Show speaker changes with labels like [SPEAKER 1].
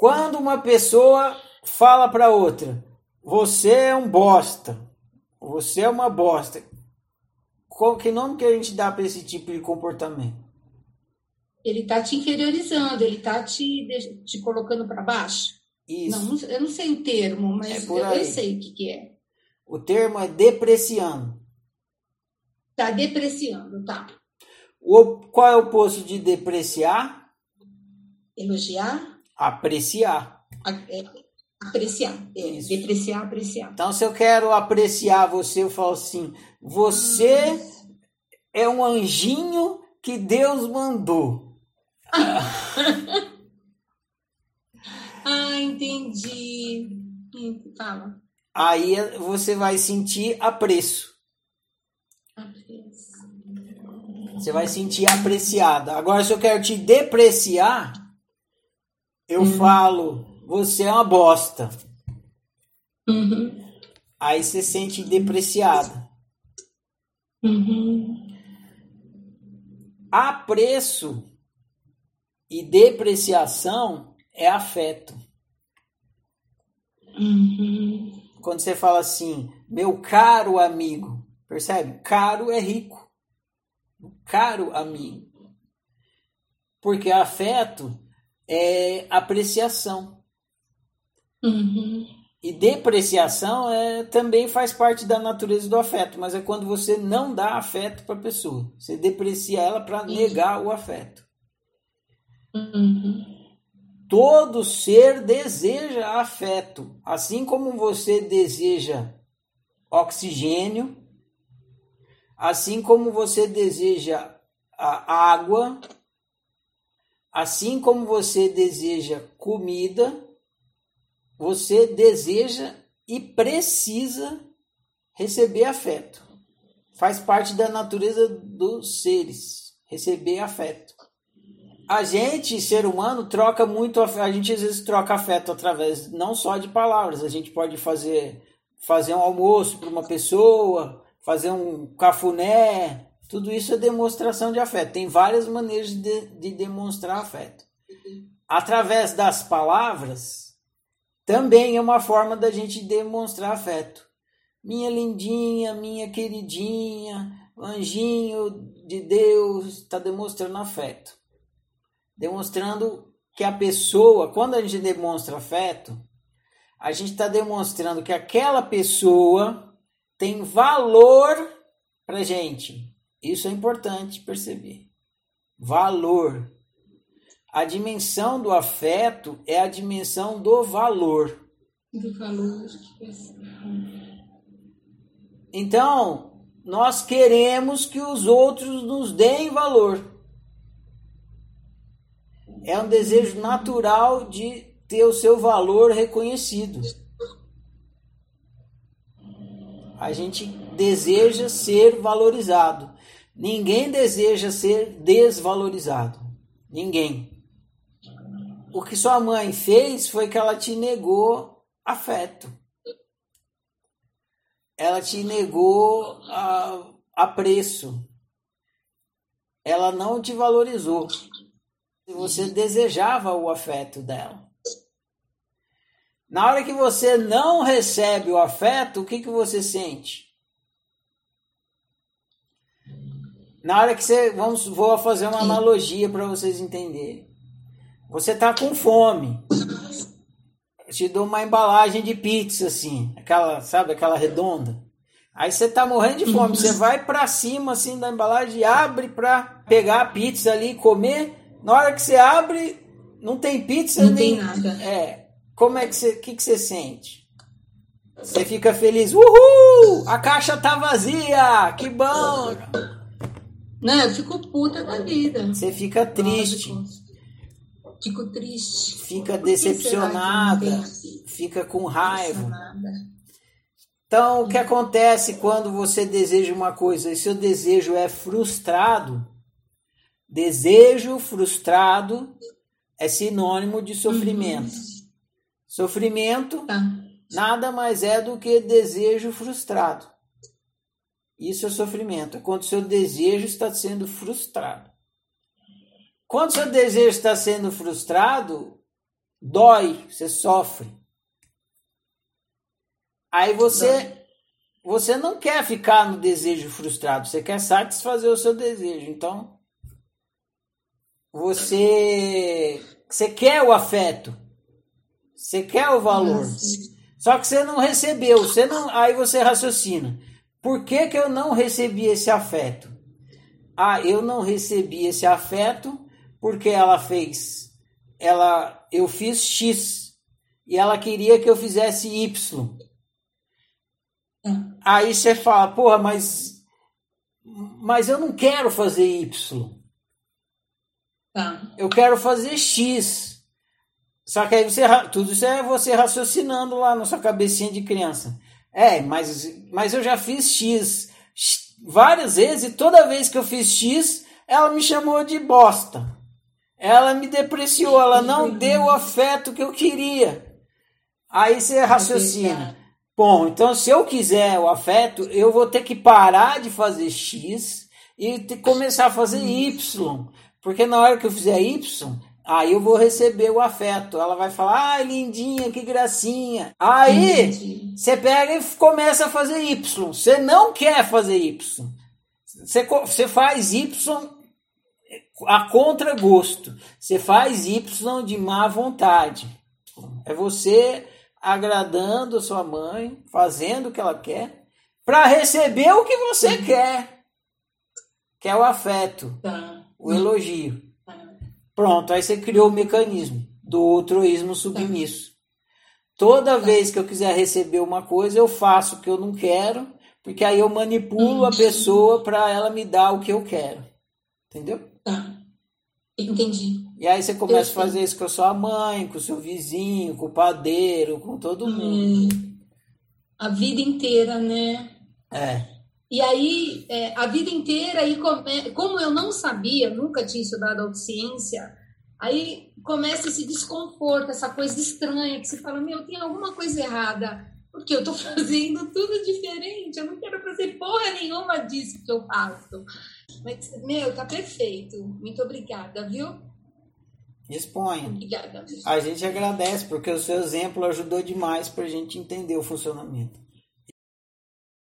[SPEAKER 1] Quando uma pessoa fala para outra, você é um bosta, você é uma bosta. Qual que nome que a gente dá para esse tipo de comportamento?
[SPEAKER 2] Ele tá te inferiorizando, ele tá te, te colocando para baixo.
[SPEAKER 1] Isso.
[SPEAKER 2] Não, eu não sei o termo, mas
[SPEAKER 1] É
[SPEAKER 2] eu, eu sei o que, que é.
[SPEAKER 1] O termo é depreciando.
[SPEAKER 2] Tá depreciando, tá?
[SPEAKER 1] O, qual é o oposto de depreciar?
[SPEAKER 2] Elogiar,
[SPEAKER 1] Apreciar.
[SPEAKER 2] é, apreciar. É, depreciar, apreciar.
[SPEAKER 1] Então, se eu quero apreciar você, eu falo assim: você é um anjinho que Deus mandou.
[SPEAKER 2] Ah, entendi. Hum, Fala.
[SPEAKER 1] Aí você vai sentir apreço.
[SPEAKER 2] Apreço.
[SPEAKER 1] Você vai sentir apreciada. Agora, se eu quero te depreciar, eu falo: você é uma bosta.
[SPEAKER 2] Uhum.
[SPEAKER 1] Aí você sente depreciada.
[SPEAKER 2] Uhum.
[SPEAKER 1] Apreço e depreciação é afeto.
[SPEAKER 2] Uhum.
[SPEAKER 1] Quando você fala assim, meu caro amigo, percebe? Caro é rico. Caro amigo. Porque afeto é apreciação.
[SPEAKER 2] Uhum.
[SPEAKER 1] E depreciação é, também faz parte da natureza do afeto, mas é quando você não dá afeto para a pessoa. Você deprecia ela para negar o afeto.
[SPEAKER 2] Uhum.
[SPEAKER 1] Todo ser deseja afeto, assim como você deseja oxigênio, assim como você deseja a água, assim como você deseja comida, você deseja e precisa receber afeto. Faz parte da natureza dos seres, receber afeto. A gente, ser humano, troca muito, af- a gente às vezes troca afeto através não só de palavras, a gente pode fazer fazer um almoço para uma pessoa, fazer um cafuné, tudo isso é demonstração de afeto. Tem várias maneiras de, de demonstrar afeto. Através das palavras, também é uma forma da gente demonstrar afeto. Minha lindinha, minha queridinha, anjinho de Deus, está demonstrando afeto demonstrando que a pessoa, quando a gente demonstra afeto, a gente está demonstrando que aquela pessoa tem valor para gente. Isso é importante perceber. Valor. A dimensão do afeto é a dimensão do valor.
[SPEAKER 2] Do valor.
[SPEAKER 1] Então, nós queremos que os outros nos deem valor. É um desejo natural de ter o seu valor reconhecido. A gente deseja ser valorizado. Ninguém deseja ser desvalorizado. Ninguém. O que sua mãe fez foi que ela te negou afeto. Ela te negou a, apreço. Ela não te valorizou. Você desejava o afeto dela. Na hora que você não recebe o afeto, o que, que você sente? Na hora que você. Vamos, vou fazer uma analogia para vocês entenderem. Você tá com fome. Eu te dou uma embalagem de pizza, assim, aquela, sabe, aquela redonda. Aí você tá morrendo de fome, você vai para cima assim da embalagem, abre para pegar a pizza ali e comer. Na hora que você abre, não tem pizza
[SPEAKER 2] Não
[SPEAKER 1] nem
[SPEAKER 2] tem nada.
[SPEAKER 1] É. Como é que você, que que você sente? Você fica feliz, uhul! A caixa tá vazia, que bom!
[SPEAKER 2] Não, eu fico puta da vida.
[SPEAKER 1] Você fica triste.
[SPEAKER 2] Fico triste.
[SPEAKER 1] fica decepcionada, fica com raiva. Então, o que acontece quando você deseja uma coisa e seu desejo é frustrado? Desejo frustrado é sinônimo de sofrimento. Sofrimento
[SPEAKER 2] Tá.
[SPEAKER 1] nada mais é do que desejo frustrado. Isso é sofrimento, é quando seu desejo está sendo frustrado. Quando seu desejo está sendo frustrado, dói, você sofre. Aí você você não quer ficar no desejo frustrado, você quer satisfazer o seu desejo. Então, você você quer o afeto. Você quer o valor. Só que você não recebeu, você não, aí você raciocina. Por que, que eu não recebi esse afeto? Ah, eu não recebi esse afeto porque ela fez, ela, eu fiz X e ela queria que eu fizesse Y. Aí você fala, porra, mas, mas eu não quero fazer Y.
[SPEAKER 2] Tá.
[SPEAKER 1] Eu quero fazer X. Só que aí você, tudo isso é você raciocinando lá na sua cabecinha de criança. É, mas, mas eu já fiz X várias vezes e toda vez que eu fiz X, ela me chamou de bosta. Ela me depreciou, ela não deu o afeto que eu queria. Aí você raciocina. Bom, então se eu quiser o afeto, eu vou ter que parar de fazer X e começar a fazer Y. Porque na hora que eu fizer Y, aí eu vou receber o afeto. Ela vai falar, ai, lindinha, que gracinha. Aí você pega e começa a fazer Y. Você não quer fazer Y. Você, faz Y a contragosto. Você faz Y de má vontade. É você agradando a sua mãe, fazendo o que ela quer, para receber o que você quer, que é o afeto,
[SPEAKER 2] Tá.
[SPEAKER 1] o elogio. Pronto, aí você criou o mecanismo do altruísmo submisso. Toda vez que eu quiser receber uma coisa, eu faço o que eu não quero, porque aí eu manipulo a pessoa para ela me dar o que eu quero. Entendeu?
[SPEAKER 2] Tá. Entendi.
[SPEAKER 1] E aí você começa a
[SPEAKER 2] Perfeito.
[SPEAKER 1] fazer isso com a sua mãe, com o seu vizinho, com o padeiro, com todo mundo.
[SPEAKER 2] Hum, a vida inteira, né?
[SPEAKER 1] É.
[SPEAKER 2] E aí, é, a vida inteira, aí come- como eu não sabia, nunca tinha estudado autociência, aí começa esse desconforto, essa coisa estranha, que você fala, meu, tem alguma coisa errada, porque eu tô fazendo tudo diferente, eu não quero fazer porra nenhuma disso que eu faço. Mas, meu, tá perfeito. Muito obrigada, viu?
[SPEAKER 1] Disponha.
[SPEAKER 2] Obrigada.
[SPEAKER 1] A gente agradece, porque o seu exemplo ajudou demais para a gente entender o funcionamento.